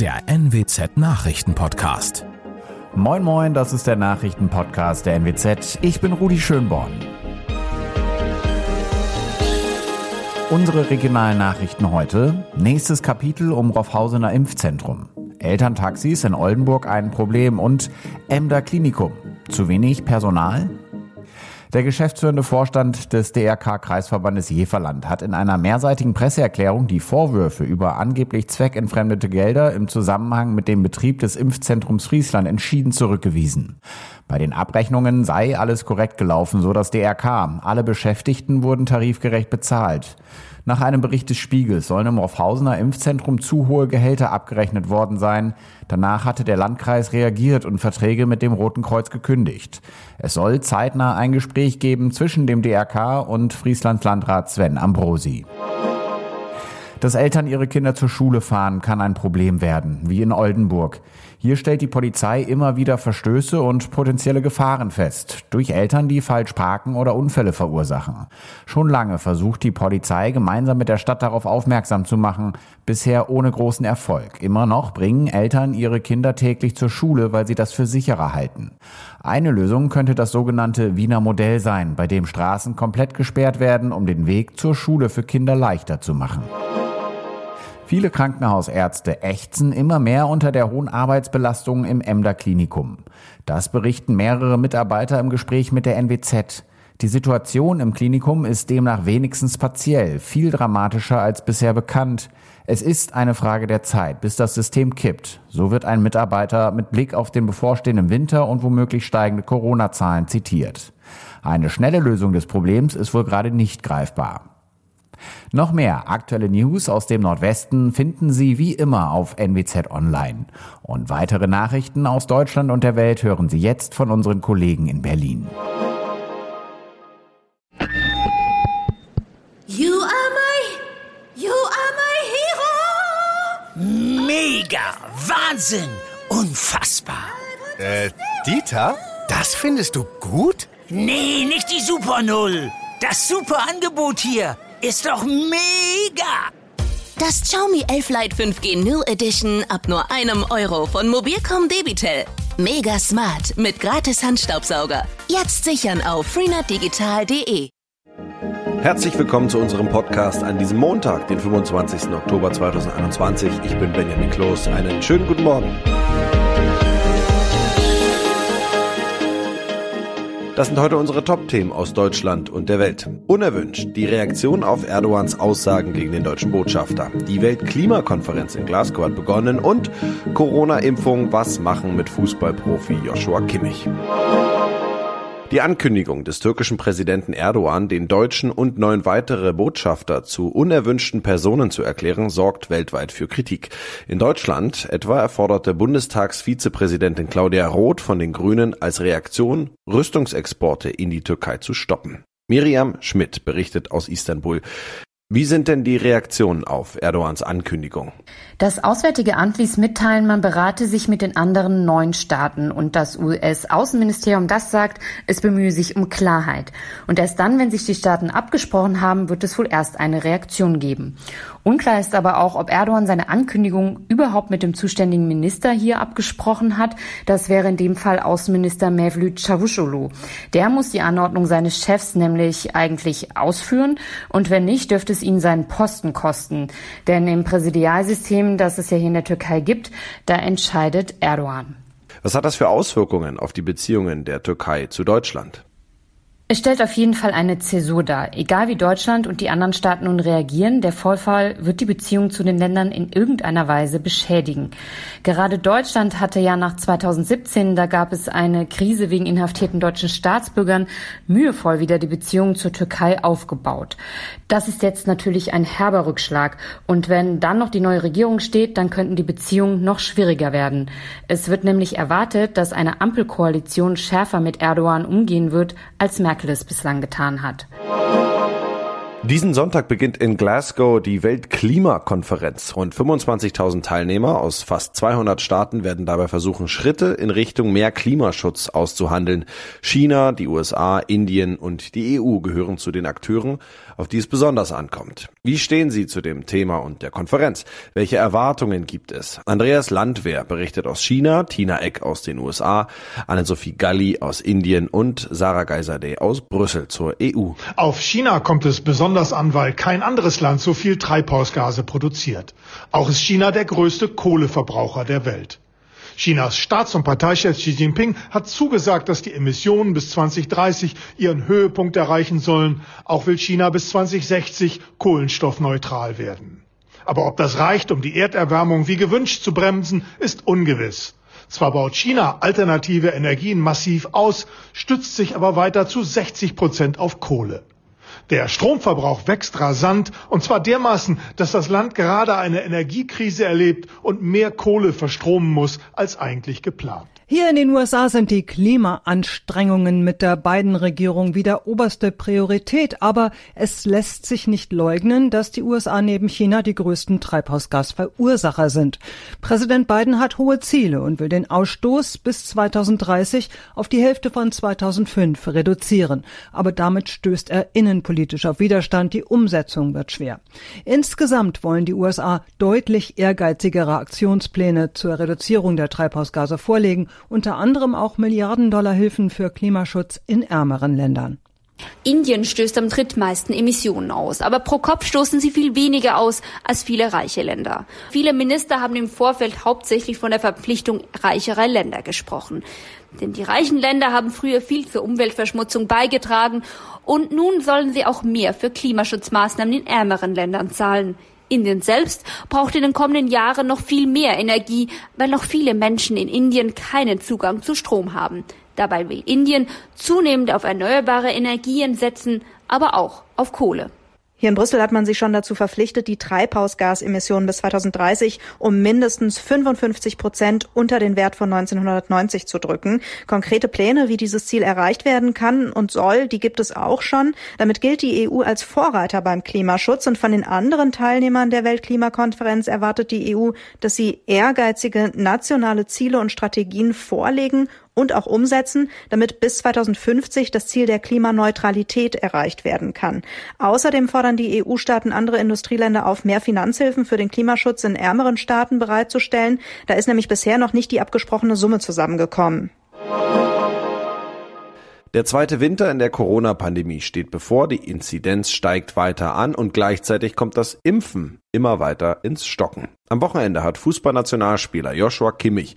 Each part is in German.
der NWZ Nachrichtenpodcast. Moin moin, das ist der Nachrichtenpodcast der NWZ. Ich bin Rudi Schönborn. Unsere regionalen Nachrichten heute. Nächstes Kapitel um Roffhausener Impfzentrum. Elterntaxis in Oldenburg ein Problem und Emder Klinikum. Zu wenig Personal? Der geschäftsführende Vorstand des DRK-Kreisverbandes Jeverland hat in einer mehrseitigen Presseerklärung die Vorwürfe über angeblich zweckentfremdete Gelder im Zusammenhang mit dem Betrieb des Impfzentrums Friesland entschieden zurückgewiesen. Bei den Abrechnungen sei alles korrekt gelaufen, so das DRK. Alle Beschäftigten wurden tarifgerecht bezahlt. Nach einem Bericht des Spiegels sollen im Roffhausener Impfzentrum zu hohe Gehälter abgerechnet worden sein. Danach hatte der Landkreis reagiert und Verträge mit dem Roten Kreuz gekündigt. Es soll zeitnah ein Gespräch geben zwischen dem DRK und Frieslands Landrat Sven Ambrosi. Dass Eltern ihre Kinder zur Schule fahren, kann ein Problem werden, wie in Oldenburg. Hier stellt die Polizei immer wieder Verstöße und potenzielle Gefahren fest, durch Eltern, die falsch parken oder Unfälle verursachen. Schon lange versucht die Polizei gemeinsam mit der Stadt darauf aufmerksam zu machen, bisher ohne großen Erfolg. Immer noch bringen Eltern ihre Kinder täglich zur Schule, weil sie das für sicherer halten. Eine Lösung könnte das sogenannte Wiener Modell sein, bei dem Straßen komplett gesperrt werden, um den Weg zur Schule für Kinder leichter zu machen. Viele Krankenhausärzte ächzen immer mehr unter der hohen Arbeitsbelastung im Emder Klinikum. Das berichten mehrere Mitarbeiter im Gespräch mit der NWZ. Die Situation im Klinikum ist demnach wenigstens partiell viel dramatischer als bisher bekannt. Es ist eine Frage der Zeit, bis das System kippt. So wird ein Mitarbeiter mit Blick auf den bevorstehenden Winter und womöglich steigende Corona-Zahlen zitiert. Eine schnelle Lösung des Problems ist wohl gerade nicht greifbar. Noch mehr aktuelle News aus dem Nordwesten finden Sie wie immer auf NWZ Online. Und weitere Nachrichten aus Deutschland und der Welt hören Sie jetzt von unseren Kollegen in Berlin. You are my, you are my hero. Mega, Wahnsinn, unfassbar. Äh, Dieter? Das findest du gut? Nee, nicht die Super Null. Das super Angebot hier. Ist doch mega! Das Xiaomi 11 Lite 5G New Edition ab nur einem Euro von Mobilcom Debitel. Mega smart mit gratis Handstaubsauger. Jetzt sichern auf freenetdigital.de. Herzlich willkommen zu unserem Podcast an diesem Montag, den 25. Oktober 2021. Ich bin Benjamin Kloß. Einen schönen guten Morgen. Das sind heute unsere Top-Themen aus Deutschland und der Welt. Unerwünscht die Reaktion auf Erdogans Aussagen gegen den deutschen Botschafter. Die Weltklimakonferenz in Glasgow hat begonnen und Corona-Impfung, was machen mit Fußballprofi Joshua Kimmich. Die Ankündigung des türkischen Präsidenten Erdogan, den deutschen und neun weitere Botschafter zu unerwünschten Personen zu erklären, sorgt weltweit für Kritik. In Deutschland etwa erforderte Bundestagsvizepräsidentin Claudia Roth von den Grünen als Reaktion, Rüstungsexporte in die Türkei zu stoppen. Miriam Schmidt berichtet aus Istanbul. Wie sind denn die Reaktionen auf Erdogans Ankündigung? Das Auswärtige Amt ließ mitteilen, man berate sich mit den anderen neun Staaten und das US-Außenministerium, das sagt, es bemühe sich um Klarheit. Und erst dann, wenn sich die Staaten abgesprochen haben, wird es wohl erst eine Reaktion geben. Unklar ist aber auch, ob Erdogan seine Ankündigung überhaupt mit dem zuständigen Minister hier abgesprochen hat. Das wäre in dem Fall Außenminister Mevlüt Çavuşoğlu. Der muss die Anordnung seines Chefs nämlich eigentlich ausführen und wenn nicht, dürfte es ihn seinen Posten kosten. Denn im Präsidialsystem, das es ja hier in der Türkei gibt, da entscheidet Erdogan. Was hat das für Auswirkungen auf die Beziehungen der Türkei zu Deutschland? Es stellt auf jeden Fall eine Zäsur dar. Egal wie Deutschland und die anderen Staaten nun reagieren, der Vorfall wird die Beziehung zu den Ländern in irgendeiner Weise beschädigen. Gerade Deutschland hatte ja nach 2017, da gab es eine Krise wegen inhaftierten deutschen Staatsbürgern, mühevoll wieder die Beziehungen zur Türkei aufgebaut. Das ist jetzt natürlich ein herber Rückschlag. Und wenn dann noch die neue Regierung steht, dann könnten die Beziehungen noch schwieriger werden. Es wird nämlich erwartet, dass eine Ampelkoalition schärfer mit Erdogan umgehen wird, als Merkel Merkel es bislang getan hat. Diesen Sonntag beginnt in Glasgow die Weltklimakonferenz. Rund 25.000 Teilnehmer aus fast 200 Staaten werden dabei versuchen, Schritte in Richtung mehr Klimaschutz auszuhandeln. China, die USA, Indien und die EU gehören zu den Akteuren, auf die es besonders ankommt. Wie stehen Sie zu dem Thema und der Konferenz? Welche Erwartungen gibt es? Andreas Landwehr berichtet aus China, Tina Eck aus den USA, Anne-Sophie Galli aus Indien und Sarah Geiserde aus Brüssel zur EU. Auf China kommt es besonders besonders an, weil kein anderes Land so viel Treibhausgase produziert. Auch ist China der größte Kohleverbraucher der Welt. Chinas Staats- und Parteichef Xi Jinping hat zugesagt, dass die Emissionen bis 2030 ihren Höhepunkt erreichen sollen. Auch will China bis 2060 kohlenstoffneutral werden. Aber ob das reicht, um die Erderwärmung wie gewünscht zu bremsen, ist ungewiss. Zwar baut China alternative Energien massiv aus, stützt sich aber weiter zu 60 Prozent auf Kohle. Der Stromverbrauch wächst rasant und zwar dermaßen, dass das Land gerade eine Energiekrise erlebt und mehr Kohle verstromen muss als eigentlich geplant. Hier in den USA sind die Klimaanstrengungen mit der Biden-Regierung wieder oberste Priorität, aber es lässt sich nicht leugnen, dass die USA neben China die größten Treibhausgasverursacher sind. Präsident Biden hat hohe Ziele und will den Ausstoß bis 2030 auf die Hälfte von 2005 reduzieren, aber damit stößt er innenpolitisch auf Widerstand, die Umsetzung wird schwer. Insgesamt wollen die USA deutlich ehrgeizigere Aktionspläne zur Reduzierung der Treibhausgase vorlegen unter anderem auch Milliarden-Dollar-Hilfen für Klimaschutz in ärmeren Ländern. Indien stößt am drittmeisten Emissionen aus, aber pro Kopf stoßen sie viel weniger aus als viele reiche Länder. Viele Minister haben im Vorfeld hauptsächlich von der Verpflichtung reicherer Länder gesprochen. Denn die reichen Länder haben früher viel zur Umweltverschmutzung beigetragen und nun sollen sie auch mehr für Klimaschutzmaßnahmen in ärmeren Ländern zahlen. Indien selbst braucht in den kommenden Jahren noch viel mehr Energie, weil noch viele Menschen in Indien keinen Zugang zu Strom haben. Dabei will Indien zunehmend auf erneuerbare Energien setzen, aber auch auf Kohle. Hier in Brüssel hat man sich schon dazu verpflichtet, die Treibhausgasemissionen bis 2030 um mindestens 55 Prozent unter den Wert von 1990 zu drücken. Konkrete Pläne, wie dieses Ziel erreicht werden kann und soll, die gibt es auch schon. Damit gilt die EU als Vorreiter beim Klimaschutz und von den anderen Teilnehmern der Weltklimakonferenz erwartet die EU, dass sie ehrgeizige nationale Ziele und Strategien vorlegen und auch umsetzen, damit bis 2050 das Ziel der Klimaneutralität erreicht werden kann. Außerdem fordern die EU-Staaten andere Industrieländer auf, mehr Finanzhilfen für den Klimaschutz in ärmeren Staaten bereitzustellen. Da ist nämlich bisher noch nicht die abgesprochene Summe zusammengekommen. Der zweite Winter in der Corona-Pandemie steht bevor, die Inzidenz steigt weiter an und gleichzeitig kommt das Impfen immer weiter ins Stocken. Am Wochenende hat Fußballnationalspieler Joshua Kimmich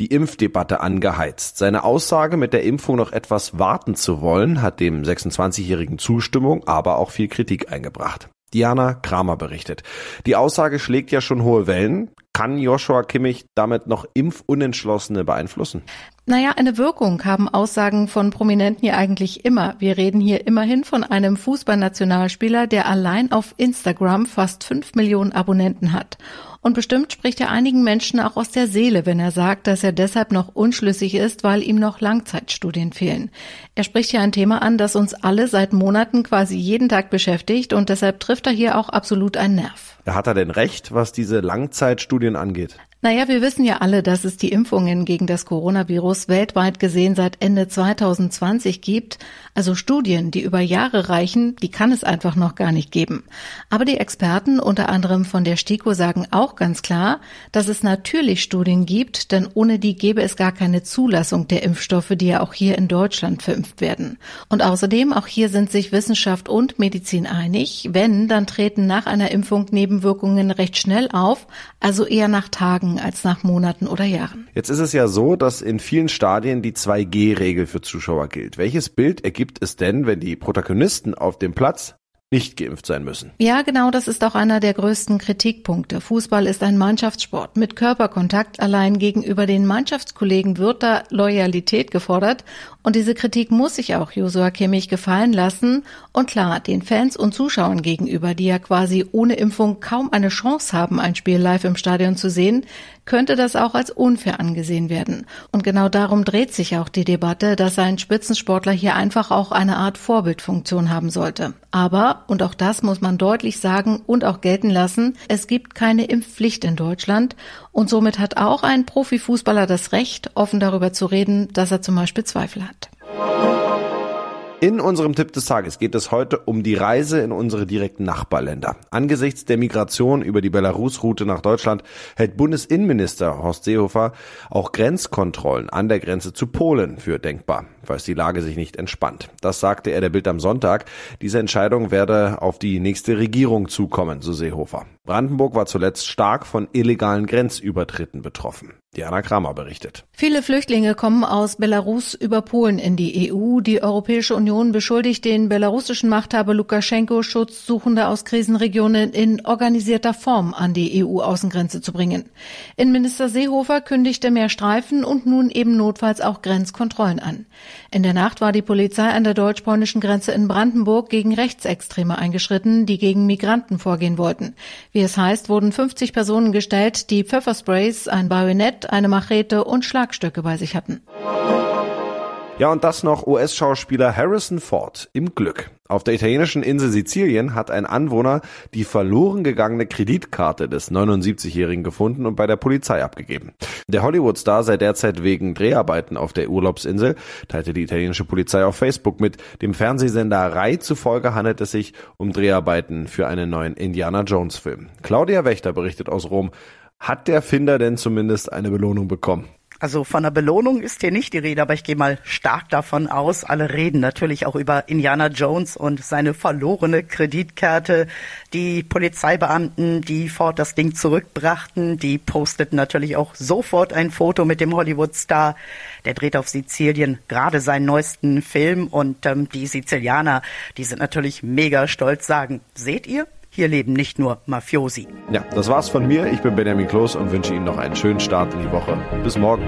die Impfdebatte angeheizt. Seine Aussage, mit der Impfung noch etwas warten zu wollen, hat dem 26-jährigen Zustimmung, aber auch viel Kritik eingebracht. Diana Kramer berichtet. Die Aussage schlägt ja schon hohe Wellen. Kann Joshua Kimmich damit noch Impfunentschlossene beeinflussen? Naja, eine Wirkung haben Aussagen von Prominenten ja eigentlich immer. Wir reden hier immerhin von einem Fußballnationalspieler, der allein auf Instagram fast fünf Millionen Abonnenten hat. Und bestimmt spricht er einigen Menschen auch aus der Seele, wenn er sagt, dass er deshalb noch unschlüssig ist, weil ihm noch Langzeitstudien fehlen. Er spricht hier ein Thema an, das uns alle seit Monaten quasi jeden Tag beschäftigt und deshalb trifft er hier auch absolut einen Nerv. Hat er denn recht, was diese Langzeitstudien angeht? Naja, wir wissen ja alle, dass es die Impfungen gegen das Coronavirus weltweit gesehen seit Ende 2020 gibt. Also Studien, die über Jahre reichen, die kann es einfach noch gar nicht geben. Aber die Experten, unter anderem von der STIKO, sagen auch ganz klar, dass es natürlich Studien gibt, denn ohne die gäbe es gar keine Zulassung der Impfstoffe, die ja auch hier in Deutschland verimpft werden. Und außerdem, auch hier sind sich Wissenschaft und Medizin einig, wenn, dann treten nach einer Impfung Nebenwirkungen recht schnell auf, also eher nach Tagen Tagen als nach Monaten oder Jahren. Jetzt ist es ja so, dass in vielen Stadien die 2G-Regel für Zuschauer gilt. Welches Bild ergibt es denn, wenn die Protagonisten auf dem Platz nicht geimpft sein müssen. Ja, genau, das ist auch einer der größten Kritikpunkte. Fußball ist ein Mannschaftssport mit Körperkontakt. Allein gegenüber den Mannschaftskollegen wird da Loyalität gefordert. Und diese Kritik muss sich auch Josua Kimmich gefallen lassen. Und klar, den Fans und Zuschauern gegenüber, die ja quasi ohne Impfung kaum eine Chance haben, ein Spiel live im Stadion zu sehen, könnte das auch als unfair angesehen werden. Und genau darum dreht sich auch die Debatte, dass ein Spitzensportler hier einfach auch eine Art Vorbildfunktion haben sollte. Aber und auch das muss man deutlich sagen und auch gelten lassen, es gibt keine Impfpflicht in Deutschland und somit hat auch ein Profifußballer das Recht, offen darüber zu reden, dass er zum Beispiel Zweifel hat. In unserem Tipp des Tages geht es heute um die Reise in unsere direkten Nachbarländer. Angesichts der Migration über die Belarus-Route nach Deutschland hält Bundesinnenminister Horst Seehofer auch Grenzkontrollen an der Grenze zu Polen für denkbar, falls die Lage sich nicht entspannt. Das sagte er der Bild am Sonntag. Diese Entscheidung werde auf die nächste Regierung zukommen, so Seehofer. Brandenburg war zuletzt stark von illegalen Grenzübertritten betroffen. Diana Kramer berichtet. Viele Flüchtlinge kommen aus Belarus über Polen in die EU. Die Europäische Union beschuldigt den belarussischen Machthaber Lukaschenko, Schutzsuchende aus Krisenregionen in organisierter Form an die EU-Außengrenze zu bringen. Innenminister Seehofer kündigte mehr Streifen und nun eben notfalls auch Grenzkontrollen an. In der Nacht war die Polizei an der deutsch-polnischen Grenze in Brandenburg gegen Rechtsextreme eingeschritten, die gegen Migranten vorgehen wollten. Wie es heißt, wurden 50 Personen gestellt, die Pfeffersprays, ein Bajonett, eine Machete und Schlagstöcke bei sich hatten. Ja, und das noch US-Schauspieler Harrison Ford im Glück. Auf der italienischen Insel Sizilien hat ein Anwohner die verloren gegangene Kreditkarte des 79-Jährigen gefunden und bei der Polizei abgegeben. Der Hollywood-Star sei derzeit wegen Dreharbeiten auf der Urlaubsinsel, teilte die italienische Polizei auf Facebook mit. Dem Fernsehsender Rai zufolge handelt es sich um Dreharbeiten für einen neuen Indiana Jones-Film. Claudia Wächter berichtet aus Rom. Hat der Finder denn zumindest eine Belohnung bekommen? Also von einer Belohnung ist hier nicht die Rede, aber ich gehe mal stark davon aus. Alle reden natürlich auch über Indiana Jones und seine verlorene Kreditkarte. Die Polizeibeamten, die Ford das Ding zurückbrachten, die posteten natürlich auch sofort ein Foto mit dem Hollywood-Star. Der dreht auf Sizilien gerade seinen neuesten Film und ähm, die Sizilianer, die sind natürlich mega stolz, sagen, seht ihr, hier leben nicht nur Mafiosi. Ja, das war's von mir. Ich bin Benjamin Kloß und wünsche Ihnen noch einen schönen Start in die Woche. Bis morgen.